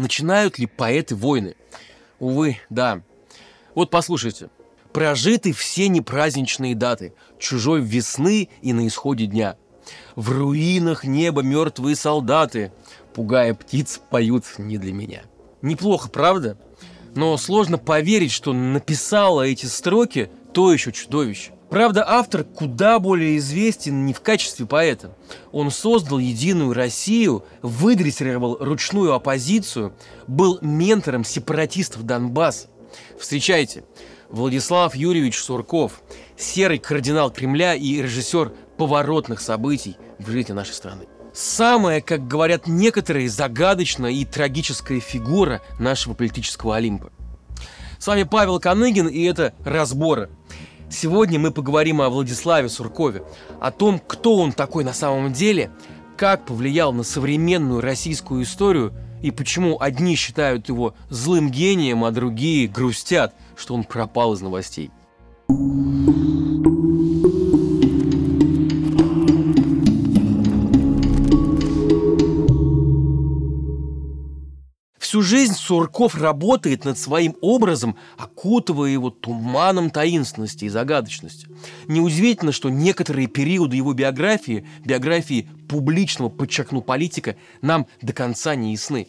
начинают ли поэты войны? Увы, да. Вот послушайте. Прожиты все непраздничные даты, чужой весны и на исходе дня. В руинах неба мертвые солдаты, пугая птиц, поют не для меня. Неплохо, правда? Но сложно поверить, что написала эти строки то еще чудовище. Правда, автор куда более известен не в качестве поэта. Он создал единую Россию, выдрессировал ручную оппозицию, был ментором сепаратистов Донбасса. Встречайте, Владислав Юрьевич Сурков, серый кардинал Кремля и режиссер поворотных событий в жизни нашей страны. Самая, как говорят некоторые, загадочная и трагическая фигура нашего политического Олимпа. С вами Павел Коныгин, и это «Разборы», Сегодня мы поговорим о Владиславе Суркове, о том, кто он такой на самом деле, как повлиял на современную российскую историю и почему одни считают его злым гением, а другие грустят, что он пропал из новостей. Всю жизнь Сурков работает над своим образом, окутывая его туманом таинственности и загадочности. Неудивительно, что некоторые периоды его биографии, биографии публичного, подчеркну, политика, нам до конца не ясны.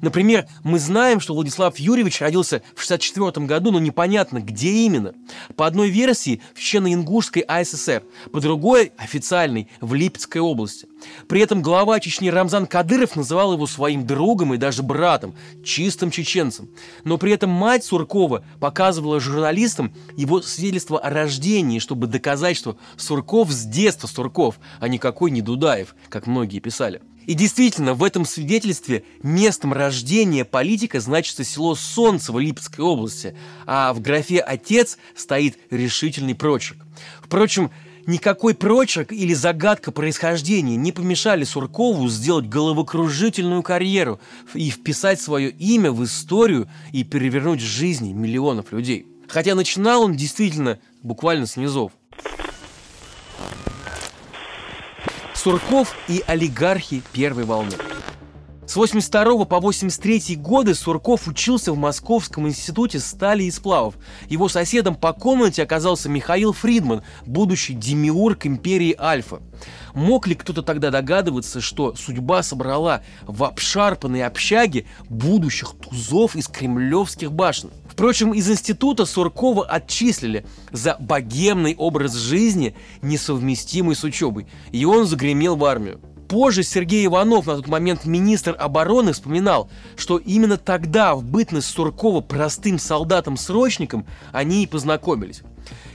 Например, мы знаем, что Владислав Юрьевич родился в 64 году, но непонятно, где именно. По одной версии в Чечено-Ингушской АССР, по другой – официальной, в Липецкой области. При этом глава Чечни Рамзан Кадыров называл его своим другом и даже братом, чистым чеченцем. Но при этом мать Суркова показывала журналистам его свидетельство о рождении, чтобы доказать, что Сурков с детства Сурков, а никакой не Дудаев, как многие писали. И действительно, в этом свидетельстве местом рождения политика значится село Солнцево Липецкой области, а в графе «отец» стоит решительный прочерк. Впрочем, никакой прочерк или загадка происхождения не помешали Суркову сделать головокружительную карьеру и вписать свое имя в историю и перевернуть жизни миллионов людей. Хотя начинал он действительно буквально с низов. Сурков и олигархи первой волны. С 82 по 83 годы Сурков учился в Московском институте стали и сплавов. Его соседом по комнате оказался Михаил Фридман, будущий демиург империи Альфа. Мог ли кто-то тогда догадываться, что судьба собрала в обшарпанной общаге будущих тузов из кремлевских башен? Впрочем, из института Суркова отчислили за богемный образ жизни, несовместимый с учебой, и он загремел в армию. Позже Сергей Иванов, на тот момент министр обороны, вспоминал, что именно тогда, в бытность Суркова простым солдатом-срочником, они и познакомились.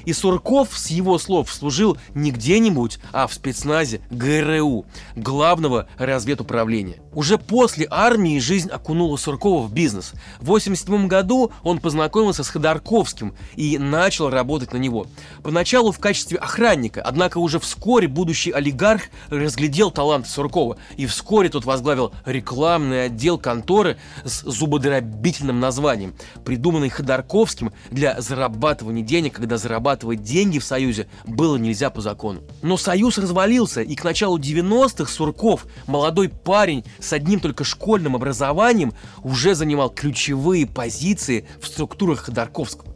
И Сурков, с его слов, служил не где-нибудь, а в спецназе ГРУ, главного разведуправления. Уже после армии жизнь окунула Суркова в бизнес. В 1987 году он познакомился с Ходорковским и начал работать на него. Поначалу в качестве охранника, однако уже вскоре будущий олигарх разглядел талант Суркова, и вскоре тот возглавил рекламный отдел конторы с зубодробительным названием, придуманный Ходорковским для зарабатывания денег, когда зарабатывать деньги в Союзе было нельзя по закону. Но Союз развалился, и к началу 90-х Сурков, молодой парень с одним только школьным образованием, уже занимал ключевые позиции в структурах Ходорковского.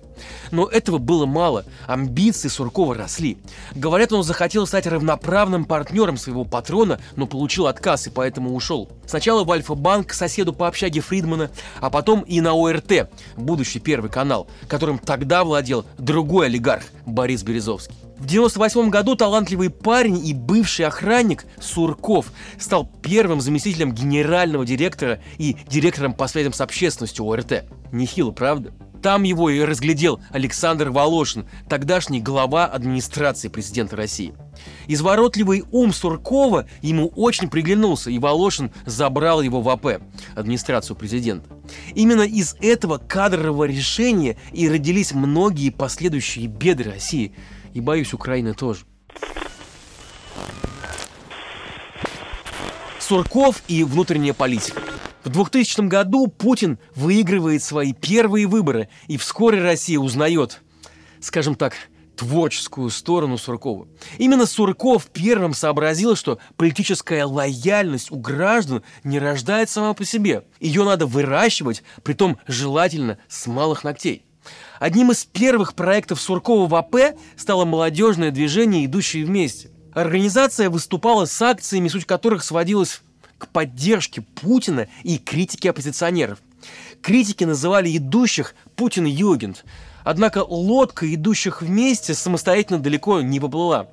Но этого было мало, амбиции Суркова росли. Говорят, он захотел стать равноправным партнером своего патрона, но получил отказ и поэтому ушел. Сначала в Альфа-банк соседу по общаге Фридмана, а потом и на ОРТ, будущий первый канал, которым тогда владел другой олигарх Борис Березовский. В 98 году талантливый парень и бывший охранник Сурков стал первым заместителем генерального директора и директором по связям с общественностью ОРТ. Нехило, правда? Там его и разглядел Александр Волошин, тогдашний глава администрации президента России. Изворотливый ум Суркова ему очень приглянулся, и Волошин забрал его в АП, администрацию президента. Именно из этого кадрового решения и родились многие последующие беды России, и, боюсь, Украины тоже. Сурков и внутренняя политика – в 2000 году Путин выигрывает свои первые выборы, и вскоре Россия узнает, скажем так, творческую сторону Суркова. Именно Сурков первым сообразил, что политическая лояльность у граждан не рождается сама по себе. Ее надо выращивать, притом желательно с малых ногтей. Одним из первых проектов Суркова в АП стало молодежное движение «Идущие вместе». Организация выступала с акциями, суть которых сводилась к поддержке Путина и критике оппозиционеров. Критики называли идущих Путин-Югент, однако лодка идущих вместе самостоятельно далеко не поплыла.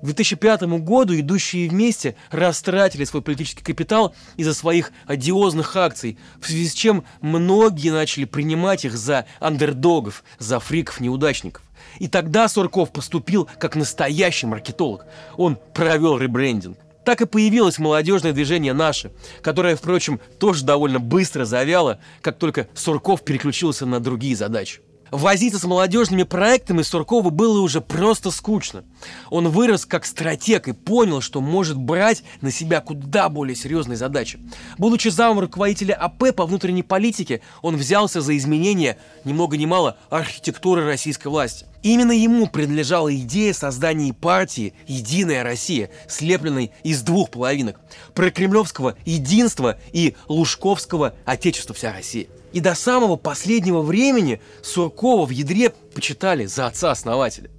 К 2005 году идущие вместе растратили свой политический капитал из-за своих одиозных акций, в связи с чем многие начали принимать их за андердогов, за фриков-неудачников. И тогда Сурков поступил как настоящий маркетолог. Он провел ребрендинг. Так и появилось молодежное движение «Наше», которое, впрочем, тоже довольно быстро завяло, как только Сурков переключился на другие задачи. Возиться с молодежными проектами Суркову было уже просто скучно. Он вырос как стратег и понял, что может брать на себя куда более серьезные задачи. Будучи замом руководителя АП по внутренней политике, он взялся за изменение, ни много ни мало, архитектуры российской власти. Именно ему принадлежала идея создания партии «Единая Россия», слепленной из двух половинок – прокремлевского единства и лужковского «Отечества вся Россия». И до самого последнего времени Суркова в ядре почитали за отца-основателя.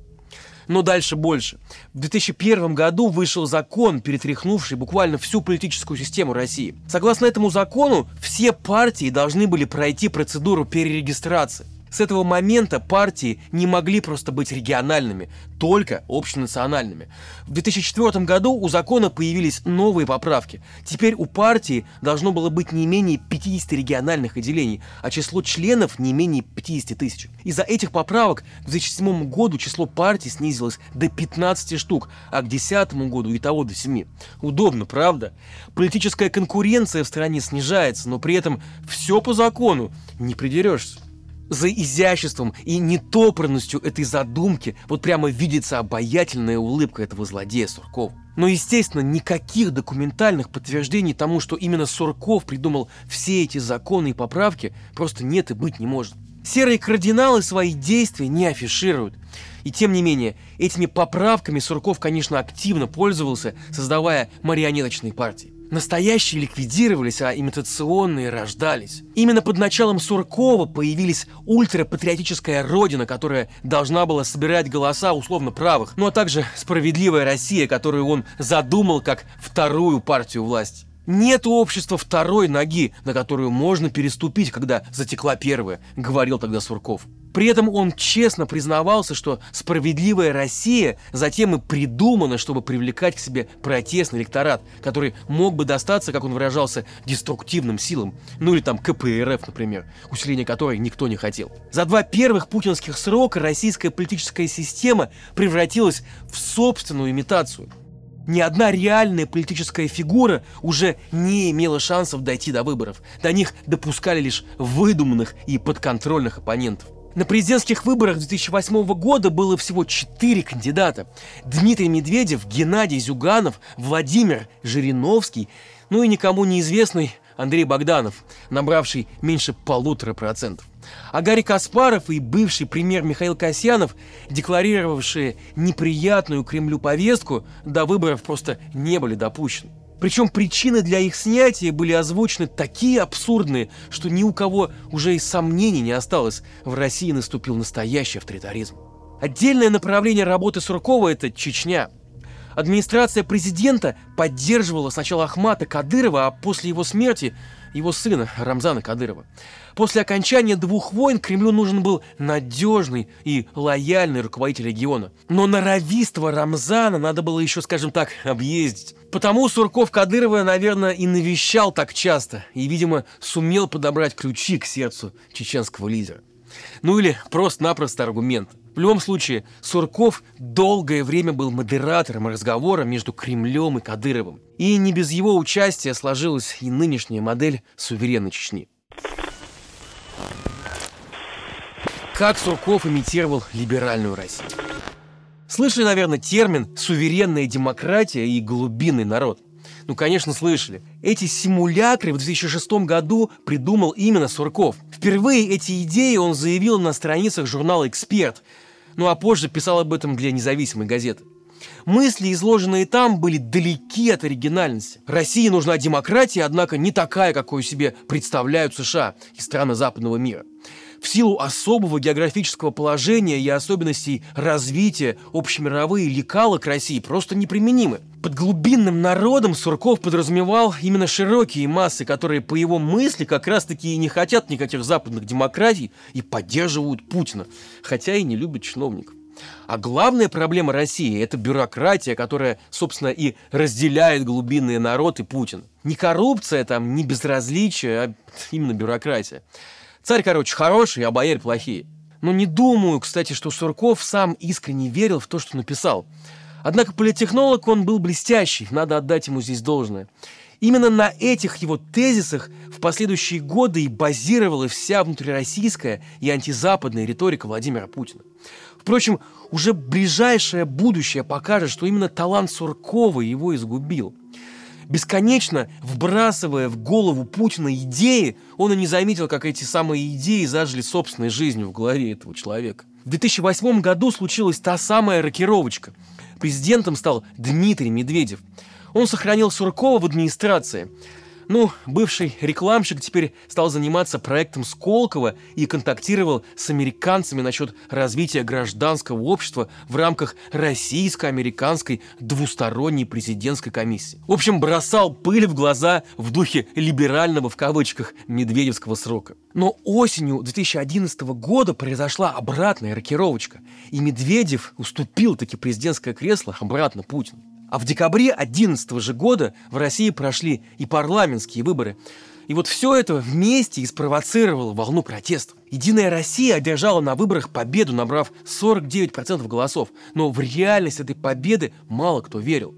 Но дальше больше. В 2001 году вышел закон, перетряхнувший буквально всю политическую систему России. Согласно этому закону, все партии должны были пройти процедуру перерегистрации. С этого момента партии не могли просто быть региональными, только общенациональными. В 2004 году у закона появились новые поправки. Теперь у партии должно было быть не менее 50 региональных отделений, а число членов не менее 50 тысяч. Из-за этих поправок к 2007 году число партий снизилось до 15 штук, а к 2010 году и того до 7. Удобно, правда? Политическая конкуренция в стране снижается, но при этом все по закону, не придерешься за изяществом и нетопорностью этой задумки вот прямо видится обаятельная улыбка этого злодея Суркова. Но, естественно, никаких документальных подтверждений тому, что именно Сурков придумал все эти законы и поправки, просто нет и быть не может. Серые кардиналы свои действия не афишируют. И тем не менее, этими поправками Сурков, конечно, активно пользовался, создавая марионеточные партии. Настоящие ликвидировались, а имитационные рождались. Именно под началом Суркова появились ультрапатриотическая родина, которая должна была собирать голоса условно правых, ну а также справедливая Россия, которую он задумал как вторую партию власти. Нет общества второй ноги, на которую можно переступить, когда затекла первая, говорил тогда Сурков. При этом он честно признавался, что справедливая Россия затем и придумана, чтобы привлекать к себе протестный электорат, который мог бы достаться, как он выражался, деструктивным силам, ну или там КПРФ, например, усиление которой никто не хотел. За два первых путинских срока российская политическая система превратилась в собственную имитацию – ни одна реальная политическая фигура уже не имела шансов дойти до выборов. До них допускали лишь выдуманных и подконтрольных оппонентов. На президентских выборах 2008 года было всего четыре кандидата. Дмитрий Медведев, Геннадий Зюганов, Владимир Жириновский, ну и никому неизвестный Андрей Богданов, набравший меньше полутора процентов. А Гарри Каспаров и бывший премьер Михаил Касьянов, декларировавшие неприятную Кремлю повестку, до выборов просто не были допущены. Причем причины для их снятия были озвучены такие абсурдные, что ни у кого уже и сомнений не осталось. В России наступил настоящий авторитаризм. Отдельное направление работы Суркова – это Чечня. Администрация президента поддерживала сначала Ахмата Кадырова, а после его смерти его сына Рамзана Кадырова. После окончания двух войн Кремлю нужен был надежный и лояльный руководитель региона. Но норовиство Рамзана надо было еще, скажем так, объездить. Потому Сурков Кадырова, наверное, и навещал так часто, и, видимо, сумел подобрать ключи к сердцу чеченского лидера. Ну или просто-напросто аргумент. В любом случае, Сурков долгое время был модератором разговора между Кремлем и Кадыровым. И не без его участия сложилась и нынешняя модель суверенной Чечни. Как Сурков имитировал либеральную Россию? Слышали, наверное, термин «суверенная демократия» и «глубинный народ». Ну, конечно, слышали. Эти симулякры в 2006 году придумал именно Сурков. Впервые эти идеи он заявил на страницах журнала «Эксперт», Ну а позже писал об этом для независимой газеты. Мысли, изложенные там, были далеки от оригинальности. России нужна демократия, однако не такая, какую себе представляют США и страны западного мира. В силу особого географического положения и особенностей развития общемировые лекала к России просто неприменимы. Под глубинным народом Сурков подразумевал именно широкие массы, которые по его мысли как раз-таки и не хотят никаких западных демократий и поддерживают Путина, хотя и не любят чиновников. А главная проблема России – это бюрократия, которая, собственно, и разделяет глубинный народ и Путин. Не коррупция там, не безразличие, а именно бюрократия. Царь, короче, хороший, а бояре плохие. Но не думаю, кстати, что Сурков сам искренне верил в то, что написал. Однако политтехнолог он был блестящий, надо отдать ему здесь должное. Именно на этих его тезисах в последующие годы и базировалась вся внутрироссийская и антизападная риторика Владимира Путина. Впрочем, уже ближайшее будущее покажет, что именно талант Суркова его изгубил – бесконечно вбрасывая в голову Путина идеи, он и не заметил, как эти самые идеи зажили собственной жизнью в голове этого человека. В 2008 году случилась та самая рокировочка. Президентом стал Дмитрий Медведев. Он сохранил Суркова в администрации – ну, бывший рекламщик теперь стал заниматься проектом Сколково и контактировал с американцами насчет развития гражданского общества в рамках российско-американской двусторонней президентской комиссии. В общем, бросал пыль в глаза в духе либерального в кавычках медведевского срока. Но осенью 2011 года произошла обратная рокировочка, и Медведев уступил таки президентское кресло обратно Путину. А в декабре 2011 же года в России прошли и парламентские выборы. И вот все это вместе и спровоцировало волну протестов. Единая Россия одержала на выборах победу, набрав 49% голосов. Но в реальность этой победы мало кто верил.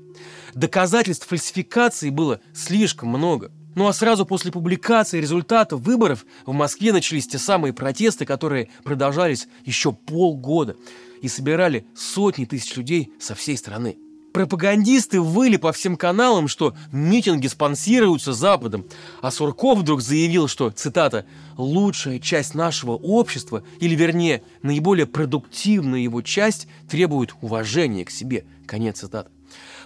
Доказательств фальсификации было слишком много. Ну а сразу после публикации результатов выборов в Москве начались те самые протесты, которые продолжались еще полгода и собирали сотни тысяч людей со всей страны. Пропагандисты выли по всем каналам, что митинги спонсируются Западом, а Сурков вдруг заявил, что, цитата, «лучшая часть нашего общества, или вернее, наиболее продуктивная его часть, требует уважения к себе». Конец цитаты.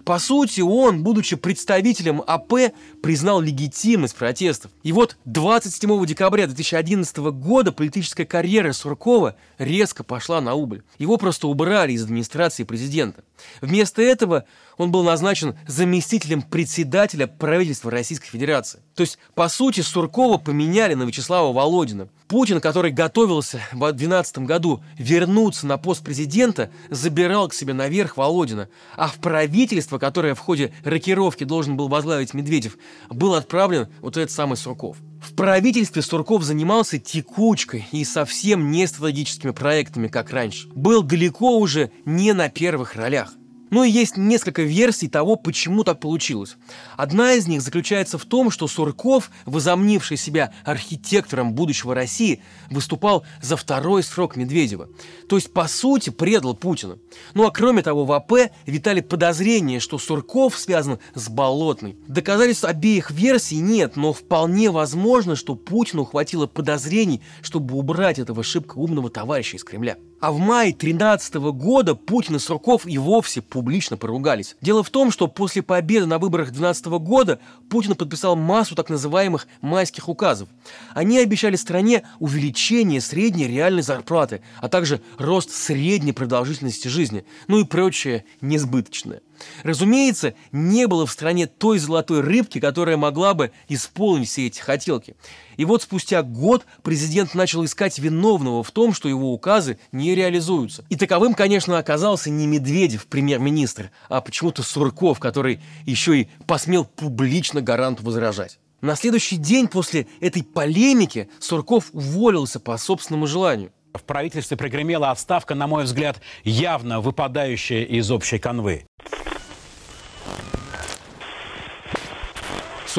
По сути, он, будучи представителем АП, признал легитимность протестов. И вот 27 декабря 2011 года политическая карьера Суркова резко пошла на убыль. Его просто убрали из администрации президента. Вместо этого он был назначен заместителем председателя правительства Российской Федерации. То есть, по сути, Суркова поменяли на Вячеслава Володина. Путин, который готовился в 2012 году вернуться на пост президента, забирал к себе наверх Володина, а в правительство, которое в ходе рокировки должен был возглавить Медведев, был отправлен вот этот самый Сурков. В правительстве Сурков занимался текучкой и совсем не стратегическими проектами, как раньше. Был далеко уже не на первых ролях. Ну и есть несколько версий того, почему так получилось. Одна из них заключается в том, что Сурков, возомнивший себя архитектором будущего России, выступал за второй срок Медведева. То есть, по сути, предал Путина. Ну а кроме того, в АП витали подозрения, что Сурков связан с Болотной. Доказательств обеих версий нет, но вполне возможно, что Путину хватило подозрений, чтобы убрать этого шибко умного товарища из Кремля. А в мае 2013 года Путин и Сурков и вовсе публично поругались. Дело в том, что после победы на выборах 2012 года Путин подписал массу так называемых майских указов. Они обещали стране увеличение средней реальной зарплаты, а также рост средней продолжительности жизни, ну и прочее несбыточное. Разумеется, не было в стране той золотой рыбки, которая могла бы исполнить все эти хотелки. И вот спустя год президент начал искать виновного в том, что его указы не реализуются. И таковым, конечно, оказался не Медведев, премьер-министр, а почему-то Сурков, который еще и посмел публично гаранту возражать. На следующий день после этой полемики Сурков уволился по собственному желанию. В правительстве прогремела отставка, на мой взгляд, явно выпадающая из общей канвы.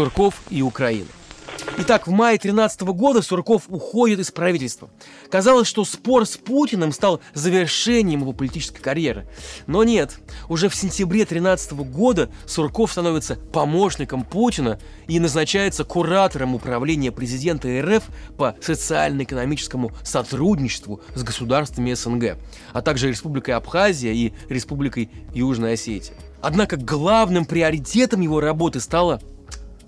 Сурков и Украина. Итак, в мае 13 года Сурков уходит из правительства. Казалось, что спор с Путиным стал завершением его политической карьеры. Но нет, уже в сентябре 13 года Сурков становится помощником Путина и назначается куратором управления президента РФ по социально-экономическому сотрудничеству с государствами СНГ, а также Республикой Абхазия и Республикой Южная Осетия. Однако главным приоритетом его работы стала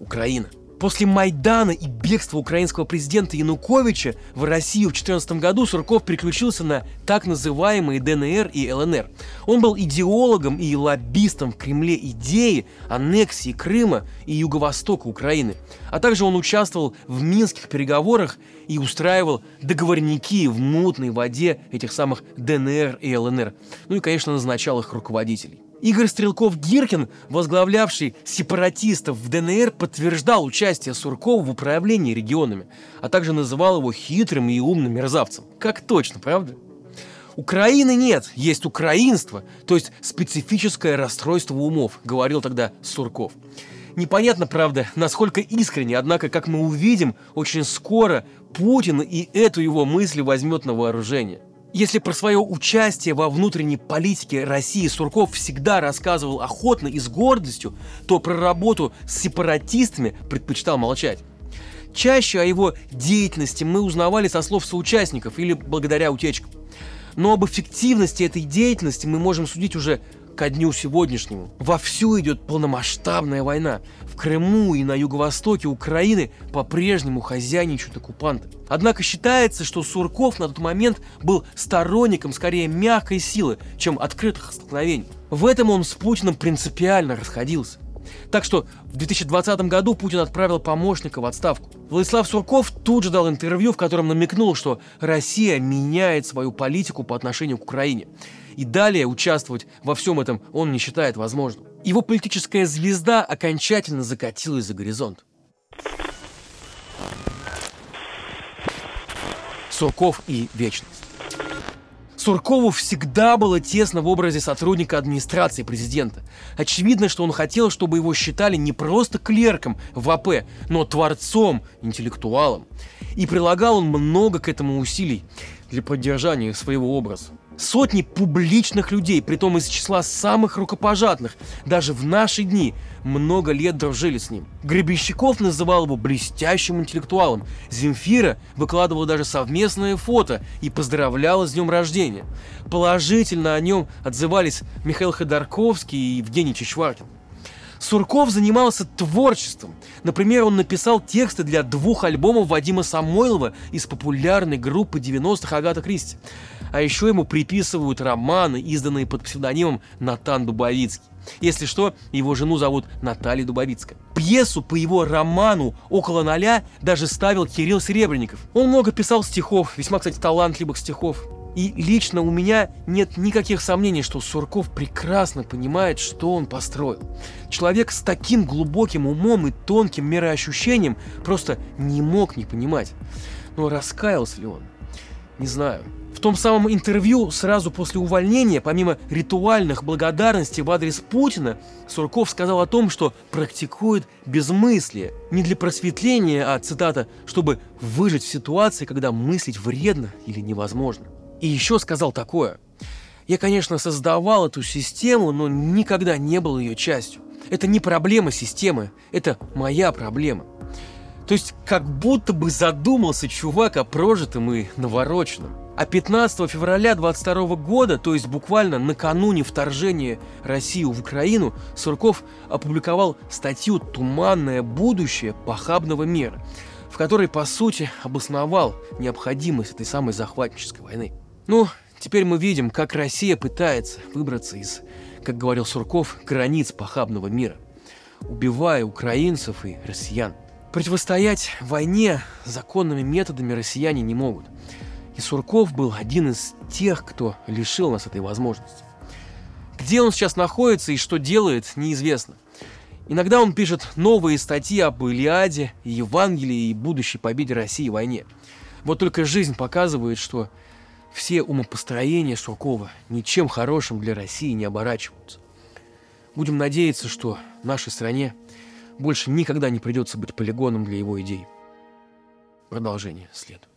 Украина – После Майдана и бегства украинского президента Януковича в Россию в 2014 году Сурков переключился на так называемые ДНР и ЛНР. Он был идеологом и лоббистом в Кремле идеи аннексии Крыма и Юго-Востока Украины. А также он участвовал в минских переговорах и устраивал договорники в мутной воде этих самых ДНР и ЛНР. Ну и, конечно, назначал их руководителей. Игорь Стрелков-Гиркин, возглавлявший сепаратистов в ДНР, подтверждал участие Суркова в управлении регионами, а также называл его хитрым и умным мерзавцем. Как точно, правда? Украины нет, есть украинство, то есть специфическое расстройство умов, говорил тогда Сурков. Непонятно, правда, насколько искренне, однако, как мы увидим, очень скоро Путин и эту его мысль возьмет на вооружение – если про свое участие во внутренней политике России Сурков всегда рассказывал охотно и с гордостью, то про работу с сепаратистами предпочитал молчать. Чаще о его деятельности мы узнавали со слов соучастников или благодаря утечкам. Но об эффективности этой деятельности мы можем судить уже ко дню сегодняшнему. Вовсю идет полномасштабная война. В Крыму и на юго-востоке Украины по-прежнему хозяйничают оккупанты. Однако считается, что Сурков на тот момент был сторонником скорее мягкой силы, чем открытых столкновений. В этом он с Путиным принципиально расходился. Так что в 2020 году Путин отправил помощника в отставку. Владислав Сурков тут же дал интервью, в котором намекнул, что Россия меняет свою политику по отношению к Украине. И далее участвовать во всем этом он не считает возможным. Его политическая звезда окончательно закатилась за горизонт. Сурков и вечность. Суркову всегда было тесно в образе сотрудника администрации президента. Очевидно, что он хотел, чтобы его считали не просто клерком в АП, но творцом, интеллектуалом. И прилагал он много к этому усилий для поддержания своего образа. Сотни публичных людей, притом из числа самых рукопожатных, даже в наши дни, много лет дружили с ним. Гребенщиков называл его блестящим интеллектуалом. Земфира выкладывала даже совместное фото и поздравляла с днем рождения. Положительно о нем отзывались Михаил Ходорковский и Евгений Чичваркин. Сурков занимался творчеством. Например, он написал тексты для двух альбомов Вадима Самойлова из популярной группы 90-х Агата Кристи. А еще ему приписывают романы, изданные под псевдонимом Натан Дубовицкий. Если что, его жену зовут Наталья Дубовицкая. Пьесу по его роману «Около ноля» даже ставил Кирилл Серебренников. Он много писал стихов, весьма, кстати, талантливых стихов. И лично у меня нет никаких сомнений, что Сурков прекрасно понимает, что он построил. Человек с таким глубоким умом и тонким мироощущением просто не мог не понимать. Но раскаялся ли он? Не знаю. В том самом интервью сразу после увольнения, помимо ритуальных благодарностей в адрес Путина, Сурков сказал о том, что практикует безмыслие не для просветления, а, цитата, чтобы выжить в ситуации, когда мыслить вредно или невозможно. И еще сказал такое. Я, конечно, создавал эту систему, но никогда не был ее частью. Это не проблема системы, это моя проблема. То есть как будто бы задумался чувак о прожитом и навороченном. А 15 февраля 22 года, то есть буквально накануне вторжения России в Украину, Сурков опубликовал статью «Туманное будущее похабного мира», в которой, по сути, обосновал необходимость этой самой захватнической войны. Ну, теперь мы видим, как Россия пытается выбраться из, как говорил Сурков, границ похабного мира, убивая украинцев и россиян. Противостоять войне законными методами россияне не могут. И Сурков был один из тех, кто лишил нас этой возможности. Где он сейчас находится и что делает, неизвестно. Иногда он пишет новые статьи об Илиаде, Евангелии и будущей победе России в войне. Вот только жизнь показывает, что все умопостроения Суркова ничем хорошим для России не оборачиваются. Будем надеяться, что нашей стране больше никогда не придется быть полигоном для его идей. Продолжение следует.